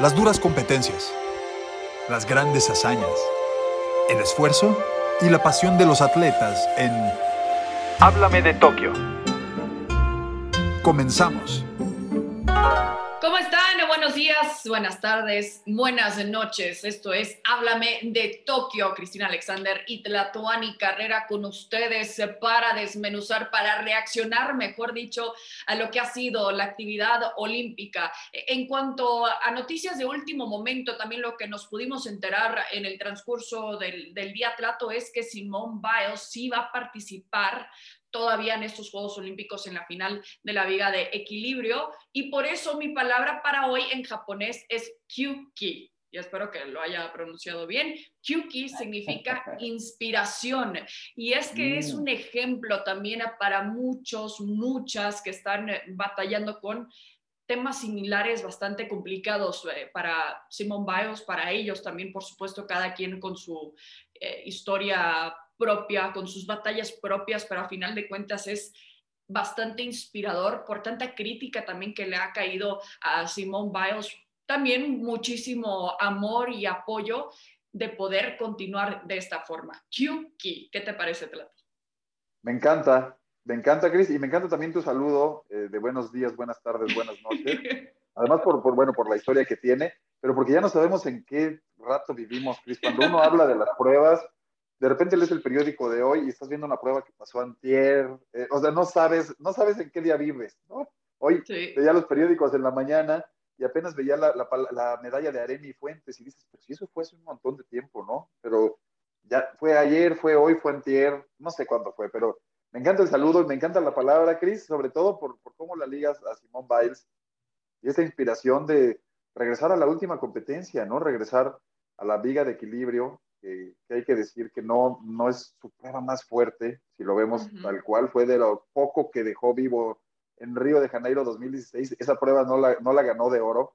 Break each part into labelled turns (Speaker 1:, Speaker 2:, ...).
Speaker 1: Las duras competencias, las grandes hazañas, el esfuerzo y la pasión de los atletas en Háblame de Tokio. Comenzamos.
Speaker 2: Buenos días, buenas tardes, buenas noches. Esto es Háblame de Tokio. Cristina Alexander y Tlatuani Carrera con ustedes para desmenuzar, para reaccionar, mejor dicho, a lo que ha sido la actividad olímpica. En cuanto a noticias de último momento, también lo que nos pudimos enterar en el transcurso del, del día Tlato es que Simone Biles sí va a participar todavía en estos Juegos Olímpicos en la final de la Viga de Equilibrio. Y por eso mi palabra para hoy en japonés es Kyuki. Y espero que lo haya pronunciado bien. Kyuki significa inspiración. Y es que es mm. un ejemplo también para muchos, muchas que están batallando con temas similares bastante complicados eh, para Simon Biles, para ellos también, por supuesto, cada quien con su eh, historia propia, con sus batallas propias, pero a final de cuentas es bastante inspirador por tanta crítica también que le ha caído a Simone Biles. También muchísimo amor y apoyo de poder continuar de esta forma. Kyuki, ¿qué te parece, Tlato?
Speaker 3: Me encanta, me encanta, Chris, y me encanta también tu saludo eh, de buenos días, buenas tardes, buenas noches. Además, por, por, bueno, por la historia que tiene, pero porque ya no sabemos en qué rato vivimos, Chris. Cuando uno habla de las pruebas, de repente lees el periódico de hoy y estás viendo una prueba que pasó antier, eh, o sea, no sabes, no sabes en qué día vives, ¿no? Hoy veía los periódicos en la mañana y apenas veía la, la, medalla de Aremi Fuentes y dices, pero si eso fue hace un montón de tiempo, ¿no? Pero ya fue ayer, fue hoy, fue antier, no sé cuándo fue, pero me encanta el saludo y me encanta la palabra, Cris, sobre todo por, por cómo la ligas a Simón Biles y esa inspiración de regresar a la última competencia, ¿no? Regresar a la viga de equilibrio, que, hay que decir que no, no es su prueba más fuerte, si lo vemos tal cual, fue de lo poco que dejó vivo en Río de Janeiro 2016, esa prueba no la, no la ganó de oro.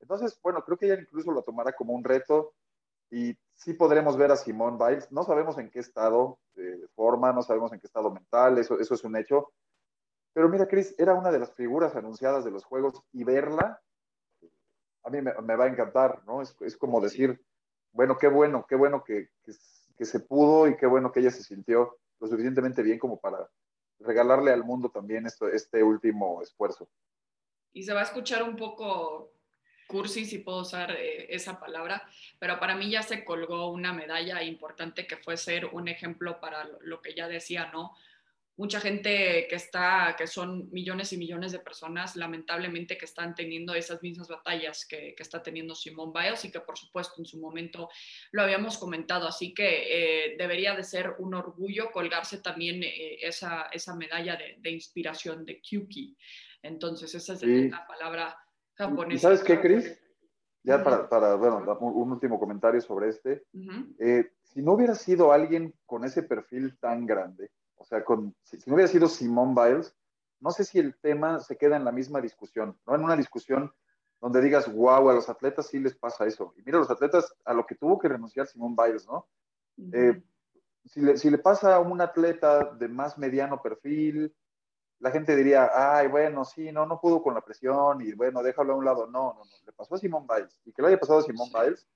Speaker 3: Entonces, bueno, creo que ella incluso lo tomará como un reto y sí podremos ver a Simón Biles. No sabemos en qué estado de forma, no sabemos en qué estado mental, eso, eso es un hecho. Pero mira, Chris, era una de las figuras anunciadas de los Juegos y verla, a mí me, me va a encantar, ¿no? Es, es como decir, bueno, qué bueno, qué bueno que, que, se pudo y qué bueno que ella se sintió lo suficientemente bien como para regalarle al mundo también esto, este último esfuerzo.
Speaker 2: Y se va a escuchar un poco cursi, si puedo usar eh, esa palabra, pero para mí ya se colgó una medalla importante que fue ser un ejemplo para lo que ya decía, ¿no? mucha gente que está, que son millones y millones de personas, lamentablemente que están teniendo esas mismas batallas que, que está teniendo Simón Biles y que por supuesto en su momento lo habíamos comentado, así que eh, debería de ser un orgullo colgarse también eh, esa, esa medalla de, de, inspiración de Kyuki. Entonces esa es la palabra japonesa.
Speaker 3: ¿Sabes qué, Chris? Ya para, para, bueno, un último comentario sobre este. Eh, si no hubiera sido alguien con ese perfil tan grande, o sea, con, si, no hubiera sido Simón Biles, no sé si el tema se queda en la misma discusión, no en una discusión donde digas, wow, a los atletas sí les pasa eso. Y mira, los atletas a lo que tuvo que renunciar Simón Biles, ¿no? Eh, si, le, si, le, pasa a un atleta de más mediano perfil, la gente diría, ay, bueno, sí, no, no pudo con la presión y bueno, déjalo a un lado. No, no, no, le pasó a Simón Biles. Y que le haya pasado a Simón Biles,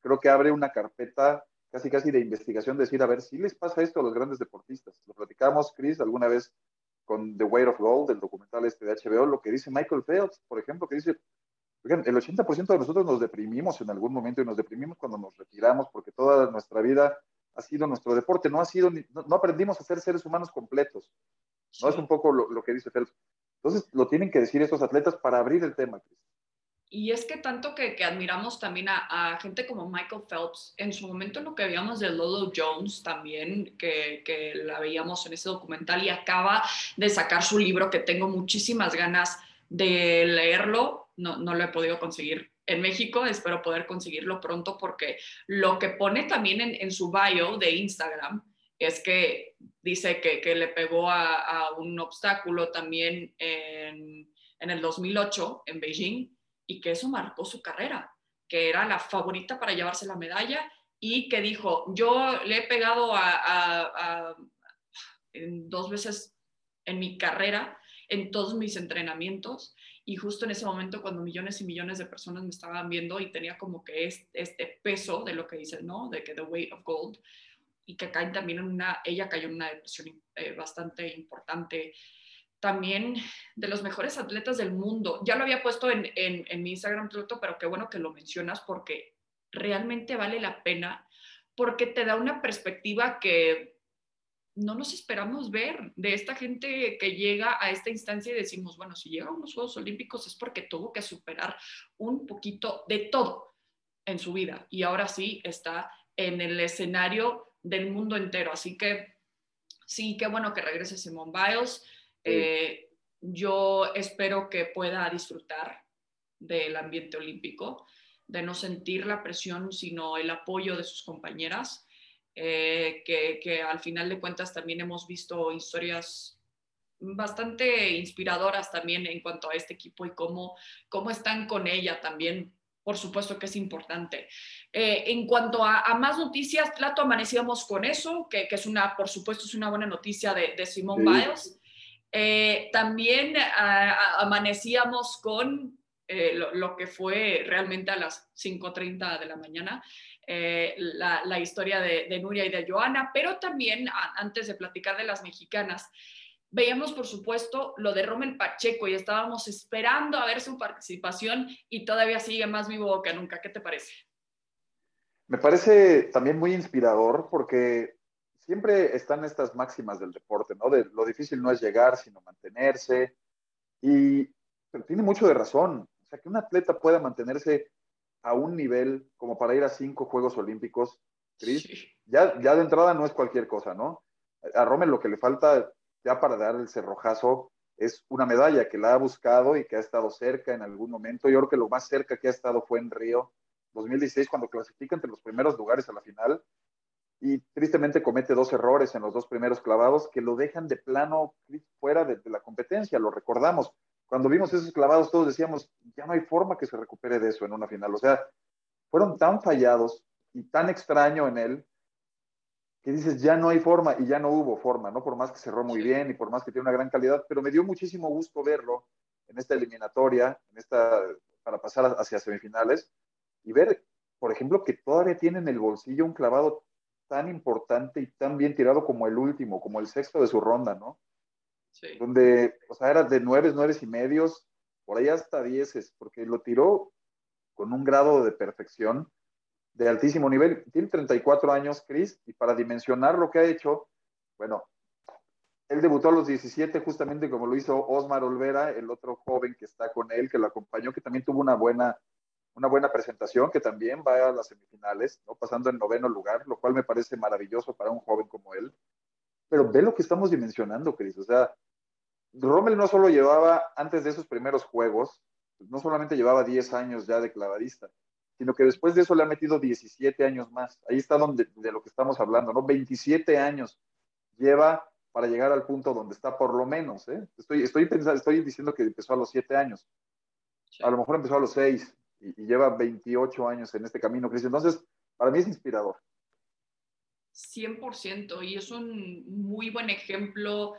Speaker 3: creo que abre una carpeta casi casi de investigación, decir, a ver, si les pasa esto a los grandes deportistas. Lo platicamos, Chris, alguna vez con The Weight of Gold, el documental este de HBO, lo que dice Michael Phelps, por ejemplo, que dice, el 80% de nosotros nos deprimimos en algún momento y nos deprimimos cuando nos retiramos porque toda nuestra vida ha sido nuestro deporte, no ha sido, no, aprendimos a ser seres humanos completos. No es un poco lo, lo que dice Phelps. Entonces, lo tienen que decir estos atletas para abrir el tema, Chris.
Speaker 2: Y es que tanto que, que admiramos también a, gente como Michael Phelps, en su momento lo que veíamos de Lolo Jones también, que, que, la veíamos en ese documental y acaba de sacar su libro que tengo muchísimas ganas de leerlo, no, no lo he podido conseguir en México, espero poder conseguirlo pronto porque lo que pone también en, en su bio de Instagram es que dice que, que le pegó a, un obstáculo también en, en el 2008 en Beijing y que eso marcó su carrera, que era la favorita para llevarse la medalla y que dijo, yo le he pegado a, dos veces en mi carrera, en todos mis entrenamientos, y justo en ese momento cuando millones y millones de personas me estaban viendo y tenía como que este, peso de lo que dice, ¿no? De que the weight of gold y que caen también en una, ella cayó en una depresión eh, bastante importante. También de los mejores atletas del mundo. Ya lo había puesto en, en, en mi Instagram, pero qué bueno que lo mencionas porque realmente vale la pena, porque te da una perspectiva que no nos esperamos ver de esta gente que llega a esta instancia y decimos, bueno, si llega a unos Juegos Olímpicos es porque tuvo que superar un poquito de todo en su vida y ahora sí está en el escenario del mundo entero. Así que sí, qué bueno que regrese Simone Biles. Eh, yo espero que pueda disfrutar del ambiente olímpico, de no sentir la presión, sino el apoyo de sus compañeras eh, que, al final de cuentas también hemos visto historias bastante inspiradoras también en cuanto a este equipo y cómo, cómo están con ella también. Por supuesto que es importante. Eh, en cuanto a, más noticias, Plato, amanecíamos con eso, que, es una, por supuesto, es una buena noticia de, de Simone Biles. Eh, también amanecíamos con lo, lo, que fue realmente a las 5.30 de la mañana, eh, la, historia de, Nuria y de Joana, pero también antes de platicar de las mexicanas, veíamos por supuesto lo de Rommel Pacheco y estábamos esperando a ver su participación y todavía sigue más vivo que nunca. ¿Qué te parece?
Speaker 3: Me parece también muy inspirador porque siempre están estas máximas del deporte, ¿no? De lo difícil no es llegar, sino mantenerse. Y tiene mucho de razón. O sea, que un atleta pueda mantenerse a un nivel como para ir a cinco Juegos Olímpicos, Chris, ya, ya de entrada no es cualquier cosa, ¿no? A Rommel lo que le falta ya para dar el cerrojazo es una medalla que la ha buscado y que ha estado cerca en algún momento. Yo creo que lo más cerca que ha estado fue en Río 2016, cuando clasifica entre los primeros lugares a la final. Y tristemente comete dos errores en los dos primeros clavados que lo dejan de plano fuera de la competencia, lo recordamos cuando vimos esos clavados, todos decíamos, ya no hay forma que se recupere de eso en una final. O sea, fueron tan fallados y tan extraño en él que dices, ya no hay forma y ya no hubo forma, ¿no? Por más que cerró muy bien y por más que tiene una gran calidad, pero me dio muchísimo gusto verlo en esta eliminatoria, en esta, para pasar hacia semifinales y ver, por ejemplo, que todavía tiene en el bolsillo un clavado tan importante y tan bien tirado como el último, como el sexto de su ronda, ¿no? donde, o sea, era de nueve, nueve y medios, por ahí hasta dieces, porque lo tiró con un grado de perfección de altísimo nivel. Tiene 34 años, Chris, y para dimensionar lo que ha hecho, bueno, él debutó a los 17 justamente como lo hizo Osmar Olvera, el otro joven que está con él, que lo acompañó, que también tuvo una buena, una buena presentación, que también va a las semifinales, ¿no? pasando en noveno lugar, lo cual me parece maravilloso para un joven como él. Pero ve lo que estamos dimensionando, Cris. O sea, Rommel no solo llevaba, antes de esos primeros juegos, no solamente llevaba 10 años ya de clavadista, sino que después de eso le ha metido 17 años más. Ahí está donde, de lo que estamos hablando, ¿no? 27 años lleva para llegar al punto donde está por lo menos, ¿eh? Estoy, estoy, pensando, estoy diciendo que empezó a los 7 años. A lo mejor empezó a los 6 y, y lleva 28 años en este camino, Cris. Entonces, para mí es inspirador.
Speaker 2: 100% y es un muy buen ejemplo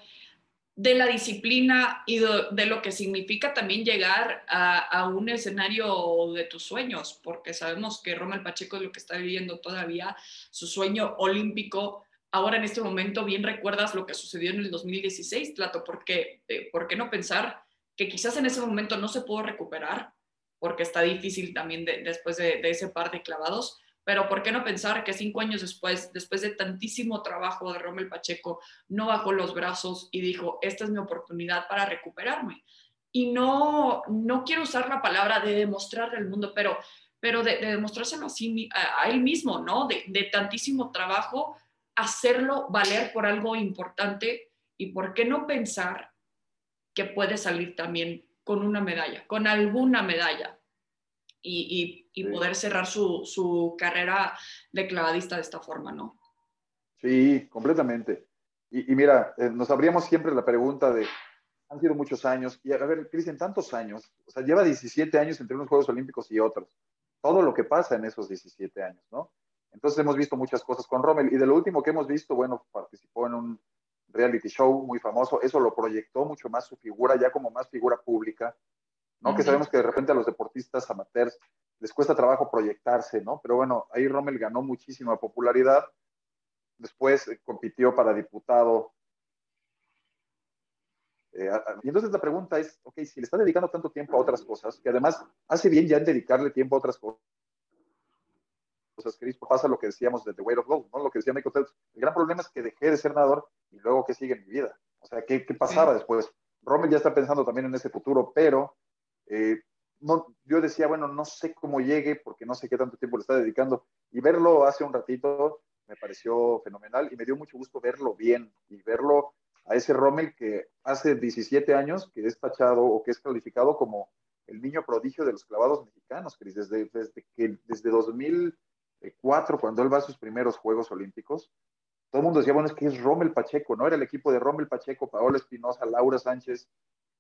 Speaker 2: de la disciplina y de, lo que significa también llegar a, un escenario de tus sueños, porque sabemos que Romel Pacheco es lo que está viviendo todavía, su sueño olímpico. Ahora en este momento bien recuerdas lo que sucedió en el 2016, Plato, porque eh, ¿por qué no pensar que quizás en ese momento no se pudo recuperar? Porque está difícil también después de, de ese par de clavados, pero ¿por qué no pensar que cinco años después, después de tantísimo trabajo de Rommel Pacheco, no bajó los brazos y dijo, esta es mi oportunidad para recuperarme? Y no, no quiero usar la palabra de demostrarle al mundo, pero, pero de, demostrárselo a, a, él mismo, ¿no? De, de tantísimo trabajo, hacerlo valer por algo importante y por qué no pensar que puede salir también con una medalla, con alguna medalla, y, poder cerrar su, carrera de clavadista de esta forma, ¿no?
Speaker 3: Sí, completamente. Y, mira, eh, nos abríamos siempre la pregunta de, han sido muchos años, y a ver, Cristian, tantos años, o sea, lleva 17 años entre unos Juegos Olímpicos y otros, todo lo que pasa en esos 17 años, ¿no? Entonces hemos visto muchas cosas con Rommel, y de lo último que hemos visto, bueno, participó en un reality show muy famoso, eso lo proyectó mucho más su figura, ya como más figura pública, ¿no? Que sabemos que de repente a los deportistas amateurs les cuesta trabajo proyectarse, ¿no? Pero bueno, ahí Rommel ganó muchísima popularidad. Después eh, compitió para diputado. Eh, y entonces la pregunta es, ok, si le está dedicando tanto tiempo a otras cosas, que además hace bien ya en dedicarle tiempo a otras cosas, Chris, pasa lo que decíamos de The Weight of Gold, ¿no? Lo que decía Michael Phelps. El gran problema es que dejé de ser nadador y luego qué sigue en mi vida. O sea, ¿qué, qué pasaba después? Rommel ya está pensando también en ese futuro, pero eh, no, yo decía, bueno, no sé cómo llegue porque no sé qué tanto tiempo le está dedicando. Y verlo hace un ratito me pareció fenomenal y me dio mucho gusto verlo bien y verlo a ese Rommel que hace 17 años que es tachado o que es calificado como el niño prodigio de los clavados mexicanos, Cris, desde, desde, que, desde 2004, cuando él va a sus primeros Juegos Olímpicos, todo el mundo decía, bueno, es que es Rommel Pacheco, ¿no? Era el equipo de Rommel Pacheco, Paola Espinosa, Laura Sánchez,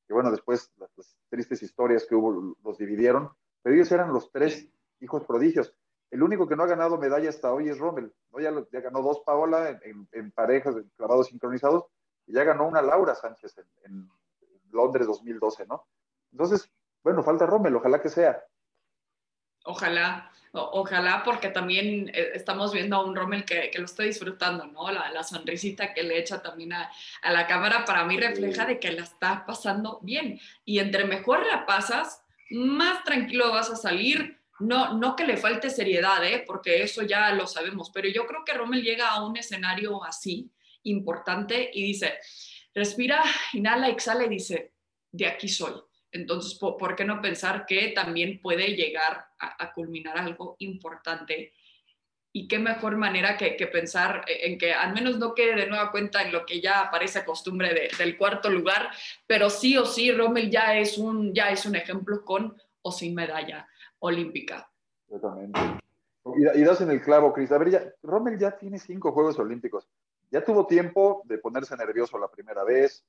Speaker 3: que bueno, después las, tristes historias que hubo los dividieron, pero ellos eran los tres hijos prodigios. El único que no ha ganado medalla hasta hoy es Rommel. Ya, ganó dos Paola en, parejas, en clavados sincronizados, y ya ganó una Laura Sánchez en, Londres 2012, ¿no? Entonces, bueno, falta Rommel, ojalá que sea.
Speaker 2: Ojalá, ojalá, porque también eh, estamos viendo a un Rommel que, que lo está disfrutando, ¿no? La, la, sonrisita que le echa también a, a, la cámara para mí refleja de que la está pasando bien. Y entre mejor la pasas, más tranquilo vas a salir. No, no que le falte seriedad, ¿eh? porque eso ya lo sabemos, pero yo creo que Rommel llega a un escenario así, importante, y dice, respira, inhala, exhala y dice, de aquí soy entonces, ¿por, qué no pensar que también puede llegar a, culminar algo importante? Y qué mejor manera que, pensar en que al menos no quede de nueva cuenta en lo que ya parece costumbre del cuarto lugar, pero sí o sí, Rommel ya es un, ya es un ejemplo con o sin medalla olímpica.
Speaker 3: Exactamente. Y, das en el clavo, Cris. A ver, ya, Rommel ya tiene cinco Juegos Olímpicos. Ya tuvo tiempo de ponerse nervioso la primera vez,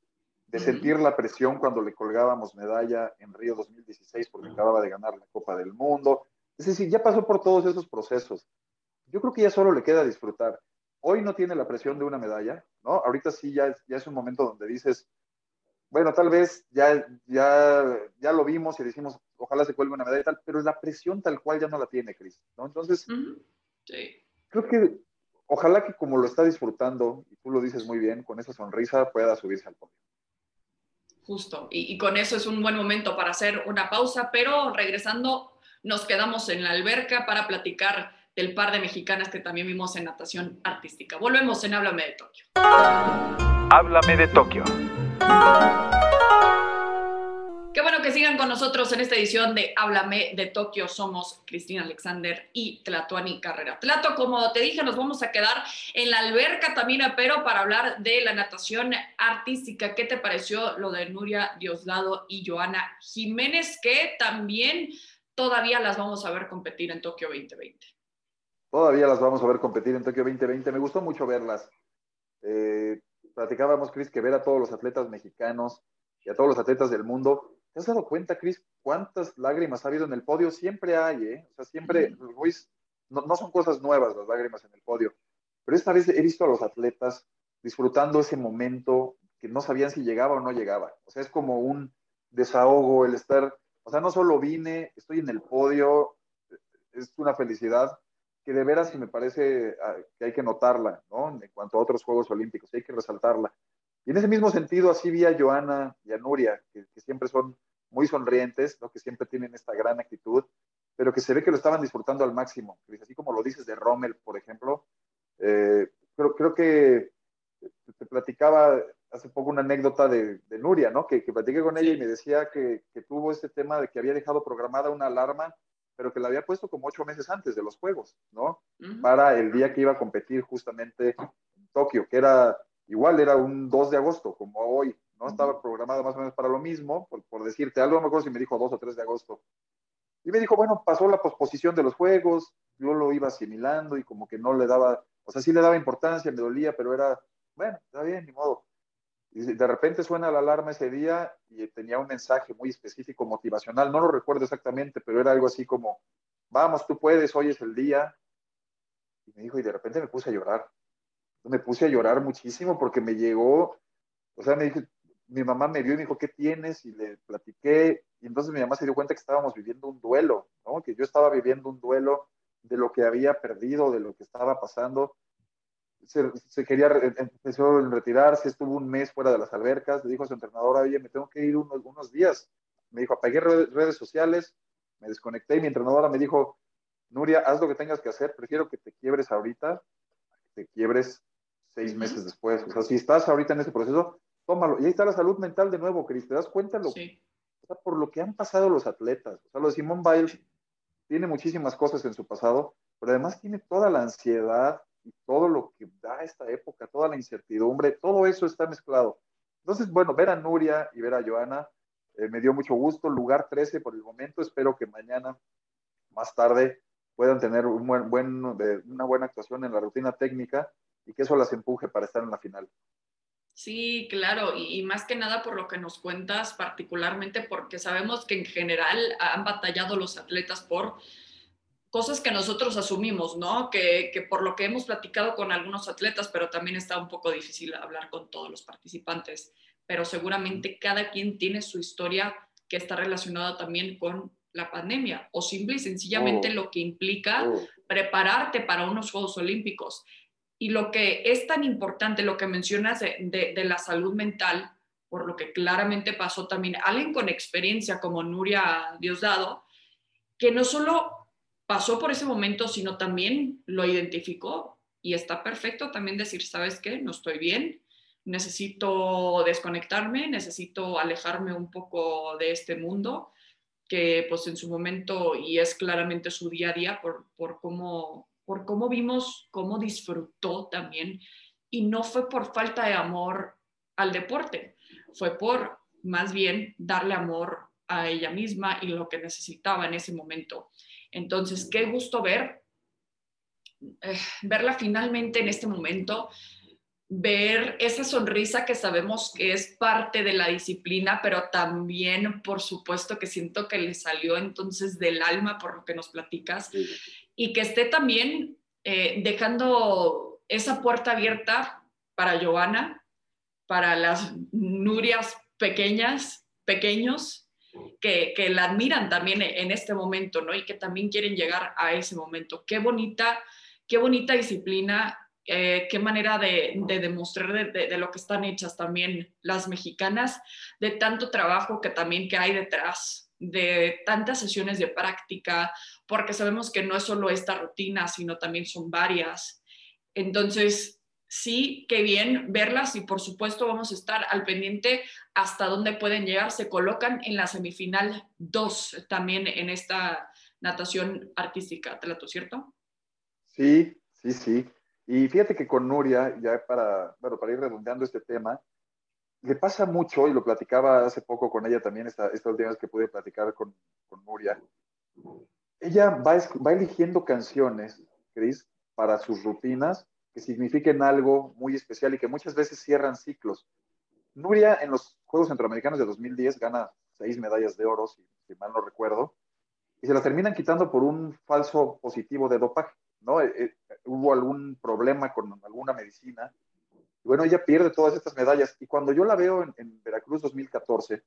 Speaker 3: de sentir la presión cuando le colgábamos medalla en Río 2016 porque acababa de ganar la Copa del Mundo. Es decir, ya pasó por todos esos procesos. Yo creo que ya solo le queda disfrutar. Hoy no tiene la presión de una medalla, ¿no? Ahorita sí ya, ya es un momento donde dices, bueno, tal vez ya, ya, ya lo vimos y decimos, ojalá se cuelgue una medalla y tal, pero la presión tal cual ya no la tiene, Cris, ¿no? Entonces, creo que ojalá que como lo está disfrutando, y tú lo dices muy bien, con esa sonrisa pueda subirse al podio.
Speaker 2: Justo, y, con eso es un buen momento para hacer una pausa, pero regresando, nos quedamos en la alberca para platicar del par de mexicanas que también vimos en natación artística. Volvemos en Háblame de Tokio.
Speaker 1: Háblame de Tokio.
Speaker 2: Qué bueno que sigan con nosotros en esta edición de Háblame de Tokio. Somos Cristina Alexander y Tlatuani Carrera. Tlato, como te dije, nos vamos a quedar en la alberca también, pero para hablar de la natación artística. ¿Qué te pareció lo de Nuria Dioslado y Joana Jiménez, que también todavía las vamos a ver competir en Tokio 2020?
Speaker 3: Todavía las vamos a ver competir en Tokio 2020. Me gustó mucho verlas. Eh, platicábamos, Cris, que ver a todos los atletas mexicanos y a todos los atletas del mundo ¿Te has dado cuenta, Cris, cuántas lágrimas ha habido en el podio? Siempre hay, ¿eh? O sea, siempre, no, no, son cosas nuevas las lágrimas en el podio, pero esta vez he visto a los atletas disfrutando ese momento que no sabían si llegaba o no llegaba. O sea, es como un desahogo el estar, o sea, no solo vine, estoy en el podio, es una felicidad que de veras me parece ah, que hay que notarla, ¿no? En cuanto a otros Juegos Olímpicos, hay que resaltarla. Y en ese mismo sentido, así vi a Joana y a Nuria, que, siempre son muy sonrientes, ¿no? que siempre tienen esta gran actitud, pero que se ve que lo estaban disfrutando al máximo. Así como lo dices de Rommel, por ejemplo, eh, creo, creo que te platicaba hace poco una anécdota de, Nuria, ¿no? Que, que, platiqué con ella y me decía que, que, tuvo este tema de que había dejado programada una alarma, pero que la había puesto como ocho meses antes de los Juegos, ¿no? Para el día que iba a competir justamente en Tokio, que era igual era un 2 de agosto, como hoy, ¿no? Estaba programado más o menos para lo mismo, por, decirte algo, no me acuerdo si me dijo 2 o 3 de agosto. Y me dijo, bueno, pasó la posposición de los juegos, yo lo iba asimilando y como que no le daba, o sea, sí le daba importancia, me dolía, pero era, bueno, está bien, ni modo. Y de repente suena la alarma ese día y tenía un mensaje muy específico, motivacional, no lo recuerdo exactamente, pero era algo así como, vamos, tú puedes, hoy es el día. Y me dijo, y de repente me puse a llorar me puse a llorar muchísimo porque me llegó, o sea, me dije, mi mamá me vio y me dijo, ¿qué tienes? Y le platiqué, y entonces mi mamá se dio cuenta que estábamos viviendo un duelo, ¿no? Que yo estaba viviendo un duelo de lo que había perdido, de lo que estaba pasando. Se, quería, empezó a retirarse, estuvo un mes fuera de las albercas, le dijo a su entrenadora, oye, me tengo que ir unos, días. Me dijo, apagué redes sociales, me desconecté y mi entrenadora me dijo, Nuria, haz lo que tengas que hacer, prefiero que te quiebres ahorita, que te quiebres seis meses después. O sea, si estás ahorita en ese proceso, tómalo. Y ahí está la salud mental de nuevo, Cris. ¿Te das cuenta lo, por lo que han pasado los atletas? O sea, lo de Simón Biles tiene muchísimas cosas en su pasado, pero además tiene toda la ansiedad y todo lo que da esta época, toda la incertidumbre, todo eso está mezclado. Entonces, bueno, ver a Nuria y ver a Joana eh, me dio mucho gusto. Lugar 13 por el momento. Espero que mañana, más tarde, puedan tener un buen, buen, una buena actuación en la rutina técnica y que eso las empuje para estar en la final.
Speaker 2: Sí, claro, y, más que nada por lo que nos cuentas, particularmente porque sabemos que en general han batallado los atletas por cosas que nosotros asumimos, ¿no? Que, que, por lo que hemos platicado con algunos atletas, pero también está un poco difícil hablar con todos los participantes, pero seguramente cada quien tiene su historia que está relacionada también con la pandemia o simple y sencillamente oh. lo que implica oh. prepararte para unos Juegos Olímpicos. Y lo que es tan importante, lo que mencionas de, la salud mental, por lo que claramente pasó también alguien con experiencia como Nuria Diosdado, que no solo pasó por ese momento, sino también lo identificó. Y está perfecto también decir, ¿sabes qué? No estoy bien, necesito desconectarme, necesito alejarme un poco de este mundo, que pues en su momento, y es claramente su día a día por, por cómo por cómo vimos cómo disfrutó también. Y no fue por falta de amor al deporte, fue por más bien darle amor a ella misma y lo que necesitaba en ese momento. Entonces, qué gusto ver, eh, verla finalmente en este momento, ver esa sonrisa que sabemos que es parte de la disciplina, pero también, por supuesto, que siento que le salió entonces del alma por lo que nos platicas y que esté también eh, dejando esa puerta abierta para Joana, para las Nurias pequeñas, pequeños, que, que, la admiran también en este momento, ¿no? Y que también quieren llegar a ese momento. Qué bonita, qué bonita disciplina, eh, qué manera de, de demostrar de, de, lo que están hechas también las mexicanas, de tanto trabajo que también que hay detrás, de tantas sesiones de práctica, porque sabemos que no es solo esta rutina, sino también son varias. Entonces, sí, qué bien verlas y por supuesto vamos a estar al pendiente hasta dónde pueden llegar. Se colocan en la semifinal 2 también en esta natación artística, ¿te cierto?
Speaker 3: Sí, sí, sí. Y fíjate que con Nuria, ya para, bueno, para ir redondeando este tema, le pasa mucho, y lo platicaba hace poco con ella también, esta, esta que pude platicar con, con Nuria, ella va, eligiendo canciones, Cris, para sus rutinas que signifiquen algo muy especial y que muchas veces cierran ciclos. Nuria en los Juegos Centroamericanos de 2010 gana seis medallas de oro, si, si mal no recuerdo, y se las terminan quitando por un falso positivo de dopaje, ¿no? Eh, eh, hubo algún problema con alguna medicina y bueno, ella pierde todas estas medallas. Y cuando yo la veo en, Veracruz 2014,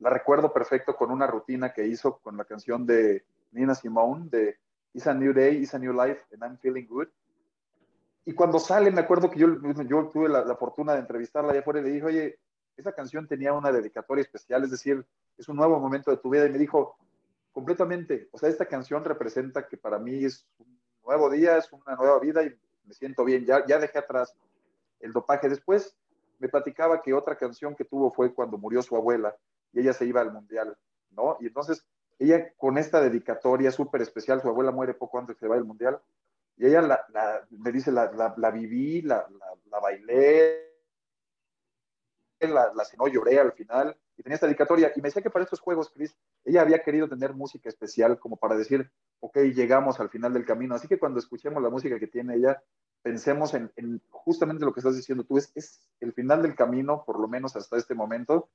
Speaker 3: la recuerdo perfecto con una rutina que hizo con la canción de Nina Simone, de It's a New Day, It's a New Life, and I'm Feeling Good. Y cuando sale, me acuerdo que yo, yo tuve la, fortuna de entrevistarla allá afuera y le dije, oye, esa canción tenía una dedicatoria especial, es decir, es un nuevo momento de tu vida. Y me dijo, completamente, o sea, esta canción representa que para mí es un nuevo día, es una nueva vida y me siento bien, ya, ya dejé atrás el dopaje. Después me platicaba que otra canción que tuvo fue cuando murió su abuela y ella se iba al mundial, ¿no? Y entonces ella con esta dedicatoria súper especial, su abuela muere poco antes que se vaya al mundial, y ella la, me dice, la, la viví, la, bailé, la, la no lloré al final, y tenía esta dedicatoria, y me decía que para estos juegos, Chris, ella había querido tener música especial como para decir, ok, llegamos al final del camino, así que cuando escuchemos la música que tiene ella, pensemos en, justamente lo que estás diciendo tú, es, es el final del camino, por lo menos hasta este momento,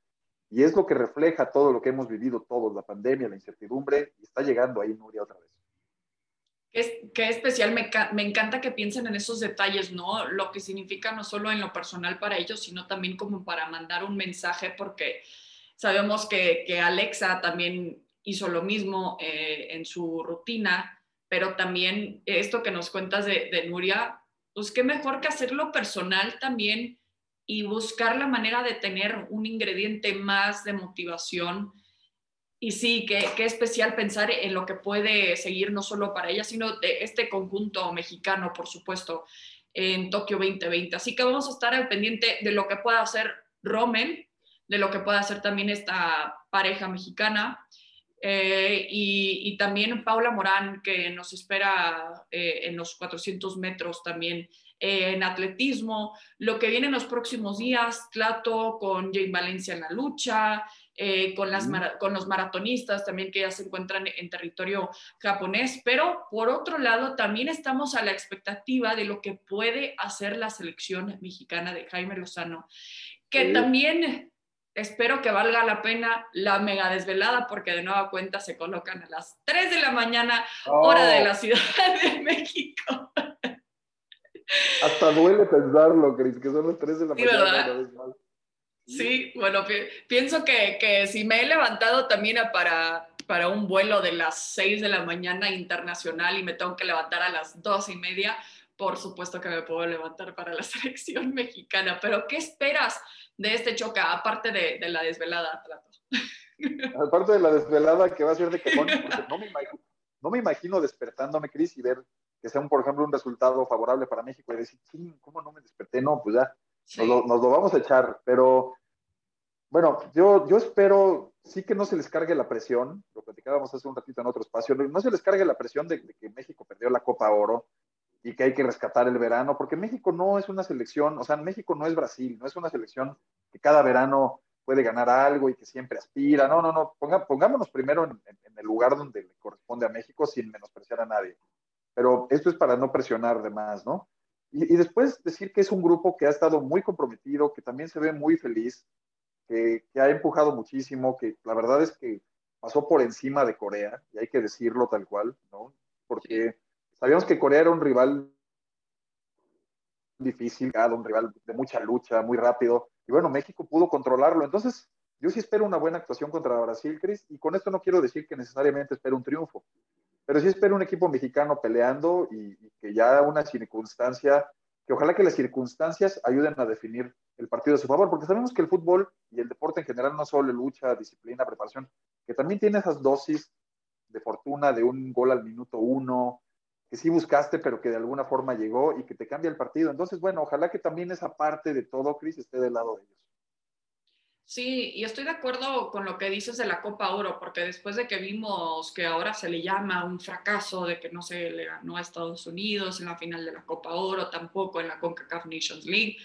Speaker 3: y es lo que refleja todo lo que hemos vivido todos, la pandemia, la incertidumbre, y está llegando ahí Nuria otra vez.
Speaker 2: Qué, qué especial, me, encanta que piensen en esos detalles, ¿no? Lo que significa no solo en lo personal para ellos, sino también como para mandar un mensaje, porque sabemos que, Alexa también hizo lo mismo eh, en su rutina, pero también esto que nos cuentas de Nuria, pues qué mejor que hacerlo personal también y buscar la manera de tener un ingrediente más de motivación y sí, qué, especial pensar en lo que puede seguir no solo para ella, sino de este conjunto mexicano, por supuesto, en Tokio 2020. Así que vamos a estar al pendiente de lo que pueda hacer Rommel, de lo que pueda hacer también esta pareja mexicana. Eh, y, también Paula Morán, que nos espera eh, en los 400 metros también eh, en atletismo, lo que viene en los próximos días, Tlato con Jane Valencia en la lucha, eh, con, las con los maratonistas también que ya se encuentran en territorio japonés, pero por otro lado también estamos a la expectativa de lo que puede hacer la selección mexicana de Jaime Lozano, que también espero que valga la pena la mega desvelada porque de nueva cuenta se colocan a las 3 de la mañana, hora de la oh. Ciudad de México.
Speaker 3: Hasta duele pensarlo, Cris, que son las 3 de la mañana.
Speaker 2: Sí, bueno, pienso que, que, si me he levantado también para, para un vuelo de las 6 de la mañana internacional y me tengo que levantar a las 2 y media, por supuesto que me puedo levantar para la selección mexicana. Pero, ¿qué esperas de este choca, aparte de, de la desvelada,
Speaker 3: Aparte de la desvelada que va a ser de cajón, porque no me imagino, no me imagino despertándome, Cris, y ver que sea, un, por ejemplo, un resultado favorable para México y decir, ¿cómo no me desperté? No, pues ya, nos, lo, nos, lo, vamos a echar. Pero bueno, yo, yo espero sí que no se les cargue la presión, lo platicábamos hace un ratito en otro espacio, no se les cargue la presión de, que México perdió la Copa Oro y que hay que rescatar el verano, porque México no es una selección, o sea, México no es Brasil, no es una selección que cada verano puede ganar algo y que siempre aspira, no, no, no, pongámonos primero en, el lugar donde le corresponde a México sin menospreciar a nadie, pero esto es para no presionar de más, ¿no? Y, y después decir que es un grupo que ha estado muy comprometido, que también se ve muy feliz, que, ha empujado muchísimo, que la verdad es que pasó por encima de Corea, y hay que decirlo tal cual, ¿no? Porque sabíamos que Corea era un rival difícil, un rival de mucha lucha, muy rápido, y bueno, México pudo controlarlo. Entonces, yo sí espero una buena actuación contra Brasil, Chris, y con esto no quiero decir que necesariamente espero un triunfo, pero sí espero un equipo mexicano peleando y que ya una circunstancia que ojalá que las circunstancias ayuden a definir el partido a su favor, porque sabemos que el fútbol y el deporte en general no solo lucha, disciplina, preparación, que también tiene esas dosis de fortuna de un gol al minuto uno, que sí buscaste, pero que de alguna forma llegó y que te cambia el partido. Entonces, bueno, ojalá que también esa parte de todo, Cris, esté del lado de ellos.
Speaker 2: Sí, y estoy de acuerdo con lo que dices de la Copa Oro, porque después de que vimos que ahora se le llama un fracaso de que no se le ganó a Estados Unidos en la final de la Copa Oro, tampoco en la CONCACAF Nations League,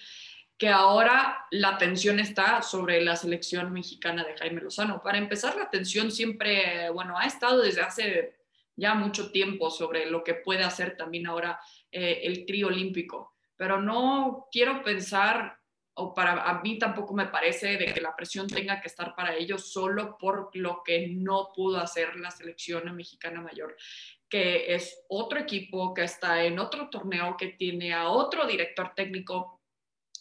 Speaker 2: que ahora la atención está sobre la selección mexicana de Jaime Lozano. Para empezar, la atención siempre, bueno, ha estado desde hace ya mucho tiempo sobre lo que puede hacer también ahora eh, el trío olímpico, pero no quiero pensar o para mí tampoco me parece de que la presión tenga que estar para ellos solo por lo que no pudo hacer la selección mexicana mayor, que es otro equipo que está en otro torneo, que tiene a otro director técnico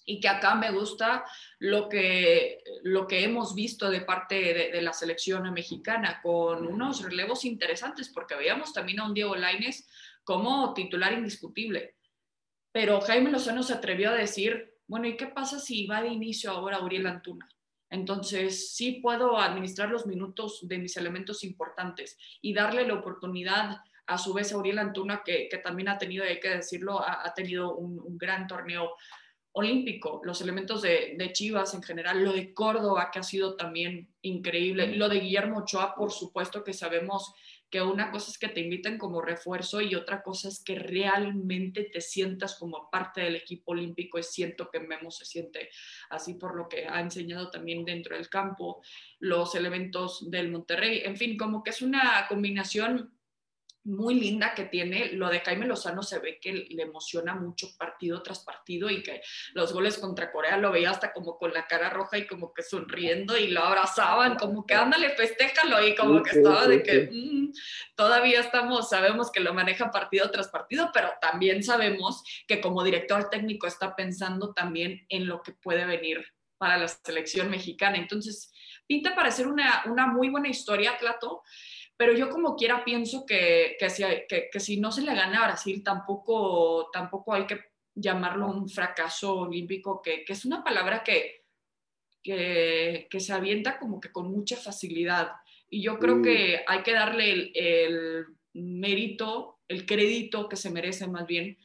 Speaker 2: y que acá me gusta lo que, lo que hemos visto de parte de, de la selección mexicana con unos relevos interesantes, porque veíamos también a un Diego Laines como titular indiscutible. Pero Jaime Lozano se atrevió a decir, bueno, ¿y qué pasa si va de inicio ahora Uriel Antuna? Entonces, sí puedo administrar los minutos de mis elementos importantes y darle la oportunidad a su vez a Uriel Antuna, que, también ha tenido, hay que decirlo, ha, tenido un, gran torneo olímpico. Los elementos de, Chivas en general, lo de Córdoba, que ha sido también increíble, lo de Guillermo Ochoa, por supuesto que sabemos que una cosa es que te inviten como refuerzo y otra cosa es que realmente te sientas como parte del equipo olímpico y siento que Memo se siente así por lo que ha enseñado también dentro del campo, los elementos del Monterrey, en fin, como que es una combinación muy linda que tiene. Lo de Jaime Lozano se ve que le emociona mucho partido tras partido y que los goles contra Corea lo veía hasta como con la cara roja y como que sonriendo y lo abrazaban, como que ándale, festéjalo y como que estaba de que mm, todavía estamos, sabemos que lo maneja partido tras partido, pero también sabemos que como director técnico está pensando también en lo que puede venir para la selección mexicana. Entonces, pinta para ser una, una muy buena historia, Clato pero yo como quiera pienso que, que, si, que, que si no se le gana a Brasil, tampoco, tampoco hay que llamarlo un fracaso olímpico, que, que es una palabra que, que, que, se avienta como que con mucha facilidad. Y yo creo que hay que darle el, el, mérito, el crédito que se merece más bien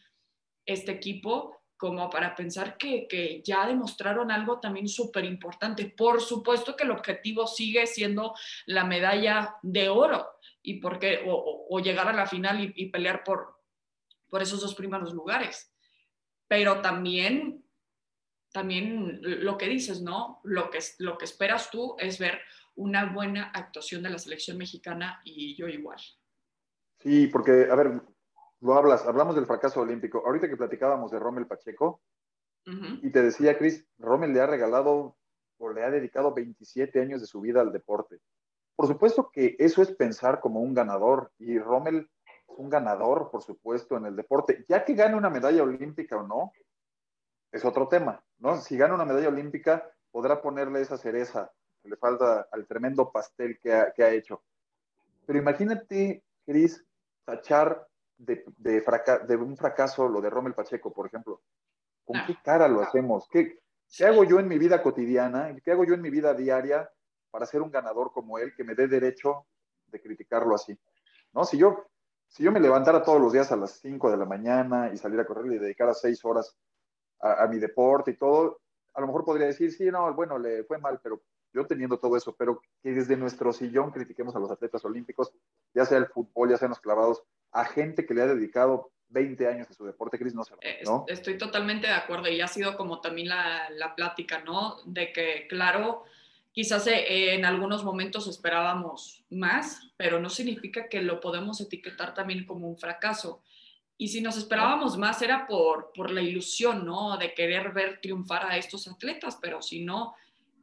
Speaker 2: este equipo como para pensar que, que ya demostraron algo también súper importante. Por supuesto que el objetivo sigue siendo la medalla de oro y porque, o, o llegar a la final y, y, pelear por, por esos dos primeros lugares. Pero también, también lo que dices, ¿no? Lo que, lo que esperas tú es ver una buena actuación de la selección mexicana y yo igual.
Speaker 3: Sí, porque, a ver, lo hablas, hablamos del fracaso olímpico. Ahorita que platicábamos de Rommel Pacheco, uh -huh. y te decía, Cris, Rommel le ha regalado o le ha dedicado 27 años de su vida al deporte. Por supuesto que eso es pensar como un ganador, y Rommel es un ganador, por supuesto, en el deporte. Ya que gane una medalla olímpica o no, es otro tema, ¿no? Si gana una medalla olímpica, podrá ponerle esa cereza que le falta al tremendo pastel que ha, que ha hecho. Pero imagínate, Cris, tachar de, de, de, un fracaso, lo de Rommel Pacheco, por ejemplo. ¿Con no. qué cara lo hacemos? ¿Qué, ¿Qué, hago yo en mi vida cotidiana? ¿Qué hago yo en mi vida diaria para ser un ganador como él que me dé derecho de criticarlo así? ¿No? Si yo, si yo me levantara todos los días a las 5 de la mañana y saliera a correr y dedicara 6 horas a, a mi deporte y todo, a lo mejor podría decir, sí, no, bueno, le fue mal, pero yo teniendo todo eso, pero que desde nuestro sillón critiquemos a los atletas olímpicos, ya sea el fútbol, ya sean los clavados, a gente que le ha dedicado 20 años a su deporte, Cris, no se
Speaker 2: ¿no? Estoy totalmente de acuerdo y ha sido como también la, la plática, ¿no? De que, claro, quizás eh, en algunos momentos esperábamos más, pero no significa que lo podemos etiquetar también como un fracaso. Y si nos esperábamos más era por, por la ilusión, ¿no? De querer ver triunfar a estos atletas, pero si no,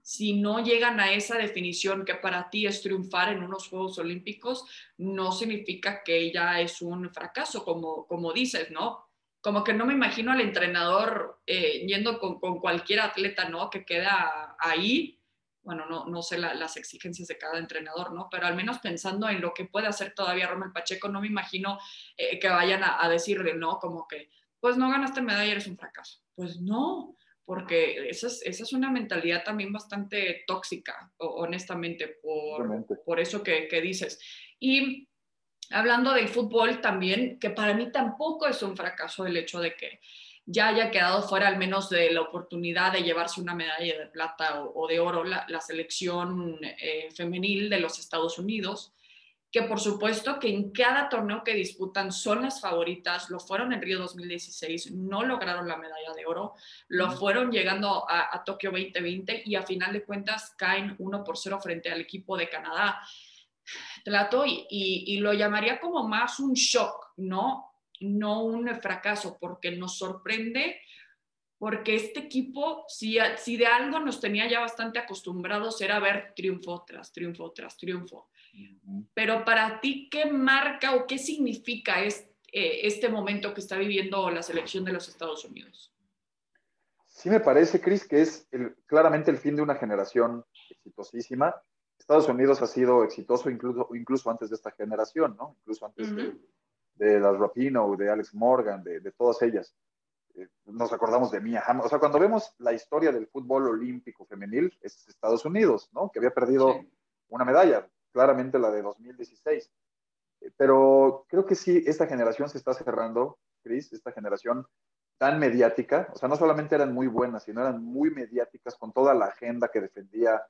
Speaker 2: si no llegan a esa definición que para ti es triunfar en unos Juegos Olímpicos, no significa que ya es un fracaso, como, como dices, ¿no? Como que no me imagino al entrenador eh, yendo con, con, cualquier atleta, ¿no? Que queda ahí. Bueno, no, no sé la, las exigencias de cada entrenador, ¿no? Pero al menos pensando en lo que puede hacer todavía Romel Pacheco, no me imagino eh, que vayan a, a decirle, ¿no? Como que, pues no ganaste medalla, eres un fracaso. Pues no, porque esa es, esa es, una mentalidad también bastante tóxica, honestamente, por, por eso que, que, dices. Y hablando del fútbol también, que para mí tampoco es un fracaso el hecho de que ya haya quedado fuera al menos de la oportunidad de llevarse una medalla de plata o, o de oro la, la selección eh, femenil de los Estados Unidos que por supuesto que en cada torneo que disputan son las favoritas, lo fueron en Río 2016, no lograron la medalla de oro, lo fueron llegando a, a Tokio 2020 y a final de cuentas caen 1 por 0 frente al equipo de Canadá. Trato y, y, y lo llamaría como más un shock, ¿no? No un fracaso, porque nos sorprende porque este equipo, si, si de algo nos tenía ya bastante acostumbrados, era ver triunfo tras triunfo tras triunfo. Pero para ti, ¿qué marca o qué significa este, este momento que está viviendo la selección de los Estados Unidos?
Speaker 3: Sí me parece, Cris, que es el, claramente el fin de una generación exitosísima. Estados Unidos ha sido exitoso incluso, incluso antes de esta generación, ¿no? Incluso antes uh -huh. de, de, las Rapino, de Alex Morgan, de, de todas ellas. Eh, nos acordamos de Mia Hamm. O sea, cuando vemos la historia del fútbol olímpico femenil, es Estados Unidos, ¿no? Que había perdido sí. una medalla claramente la de 2016. Pero creo que sí, esta generación se está cerrando, Cris, esta generación tan mediática, o sea, no solamente eran muy buenas, sino eran muy mediáticas con toda la agenda que defendía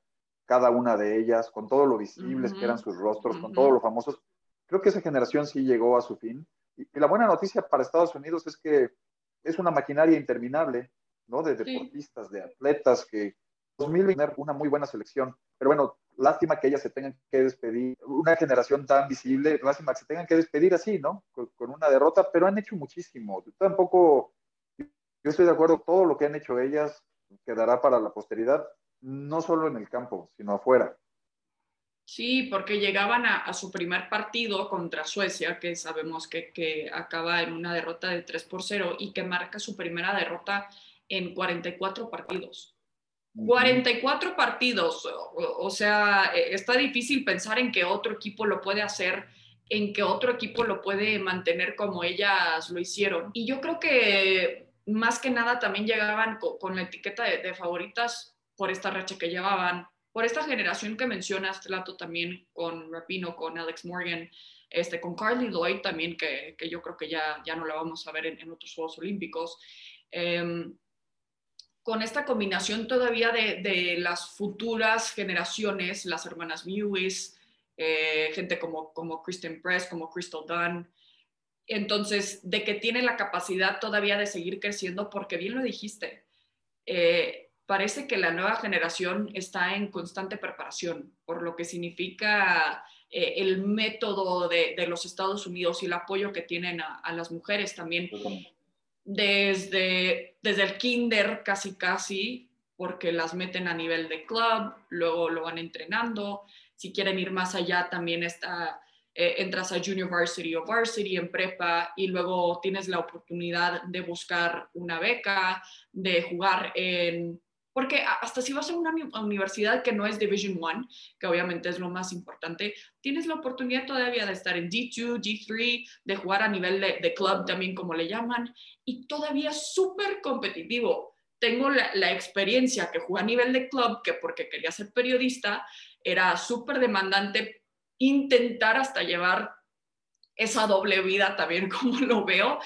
Speaker 3: cada una de ellas, con todo lo visibles uh -huh. que eran sus rostros, uh -huh. con todo lo famosos. Creo que esa generación sí llegó a su fin. Y, y, la buena noticia para Estados Unidos es que es una maquinaria interminable, ¿no? De deportistas, sí. de atletas, que 2020 una muy buena selección. Pero bueno, lástima que ellas se tengan que despedir, una generación tan visible, lástima que se tengan que despedir así, ¿no? Con, una derrota, pero han hecho muchísimo. Tampoco, yo estoy de acuerdo, todo lo que han hecho ellas quedará para la posteridad, no solo en el campo, sino afuera.
Speaker 2: Sí, porque llegaban a, su primer partido contra Suecia, que sabemos que, que, acaba en una derrota de 3 por 0 y que marca su primera derrota en 44 partidos. 44 partidos, o, sea, e, está difícil pensar en que otro equipo lo puede hacer, en que otro equipo lo puede mantener como ellas lo hicieron. Y yo creo que más que nada también llegaban con, la etiqueta de, favoritas por esta racha que llevaban, por esta generación que mencionas, Tlato, también con Rapino, con Alex Morgan, este, con Carly Lloyd también, que, que yo creo que ya, ya no la vamos a ver en, otros Juegos Olímpicos. Em, con esta combinación todavía de, las futuras generaciones, las hermanas Mewis, eh, gente como, como Kristen Press, como Crystal Dunn. Entonces, de que tiene la capacidad todavía de seguir creciendo, porque bien lo dijiste, eh, parece que la nueva generación está en constante preparación, por lo que significa eh, el método de, los Estados Unidos y el apoyo que tienen a, a las mujeres también desde, desde el kinder casi casi, porque las meten a nivel de club, luego lo van entrenando. Si quieren ir más allá, también está, eh, entras a junior varsity o varsity en prepa y luego tienes la oportunidad de buscar una beca, de jugar en porque hasta si vas a una universidad que no es Division One, que obviamente es lo más importante, tienes la oportunidad todavía de estar en D2, D3, de jugar a nivel de, club también, como le llaman, y todavía súper competitivo. Tengo la, la, experiencia que jugué a nivel de club, que porque quería ser periodista, era súper demandante intentar hasta llevar esa doble vida también como lo veo,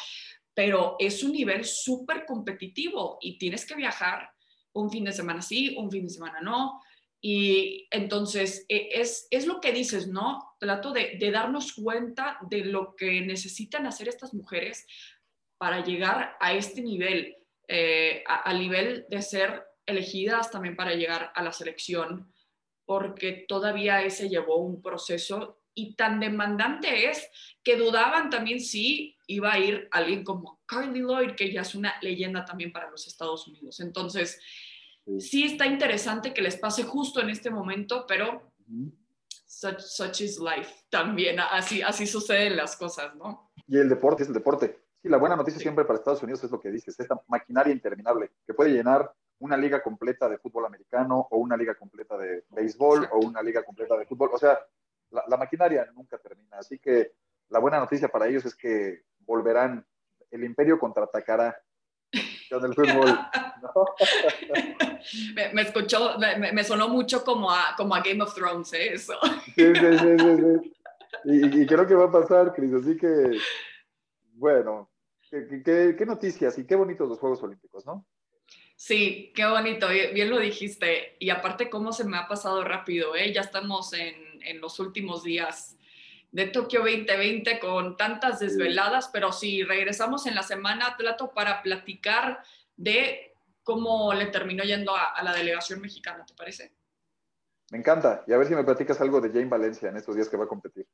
Speaker 2: pero es un nivel súper competitivo y tienes que viajar un fin de semana sí, un fin de semana no. Y entonces e, es, es lo que dices, ¿no? Trato de, de darnos cuenta de lo que necesitan hacer estas mujeres para llegar a este nivel, eh, al nivel de ser elegidas también para llegar a la selección, porque todavía ese llevó un proceso y tan demandante es que dudaban también si iba a ir alguien como Carly Lloyd, que ya es una leyenda también para los Estados Unidos. Entonces, sí, está interesante que les pase justo en este momento, pero such, is life también, así, así suceden las cosas, ¿no?
Speaker 3: Y el deporte es el deporte. Sí, la buena noticia siempre para Estados Unidos es lo que dices, esta maquinaria interminable que puede llenar una liga completa de fútbol americano o una liga completa de béisbol o una liga completa de fútbol. O sea, la, maquinaria nunca termina. Así que la buena noticia para ellos es que volverán, el imperio contraatacará con el fútbol.
Speaker 2: me, escuchó, me, sonó mucho como a, como a Game of Thrones, ¿eh? eso.
Speaker 3: Sí, sí, sí, sí, Y, creo que va a pasar, Cris, así que, bueno, qué, qué noticias y qué bonitos los Juegos Olímpicos, ¿no?
Speaker 2: Sí, qué bonito, bien lo dijiste. Y aparte, cómo se me ha pasado rápido, ¿eh? Ya estamos en, en los últimos días de Tokio 2020 con tantas desveladas, pero si regresamos en la semana, trato para platicar de cómo le terminó yendo a, la delegación mexicana, ¿te parece?
Speaker 3: Me encanta. Y a ver si me platicas algo de Jane Valencia en estos días que va a competir.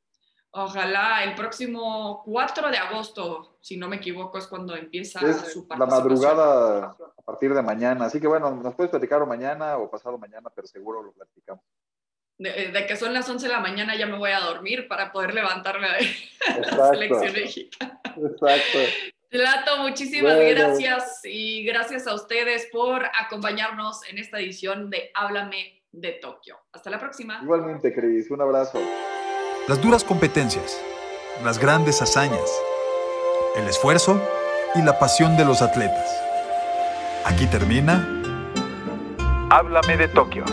Speaker 2: Ojalá el próximo 4 de agosto, si no me equivoco, es cuando empieza
Speaker 3: su participación. La madrugada a partir de mañana. Así que bueno, nos puedes platicar o mañana o pasado mañana, pero seguro lo platicamos.
Speaker 2: De, que son las 11 de la mañana ya me voy a dormir para poder levantarme a la selección mexicana. Exacto. Lato, muchísimas gracias y gracias a ustedes por acompañarnos en esta edición de Háblame de Tokio. Hasta la próxima.
Speaker 3: Igualmente, Cris, un abrazo.
Speaker 1: Las duras competencias, las grandes hazañas, el esfuerzo y la pasión de los atletas. Aquí termina Háblame de Tokio.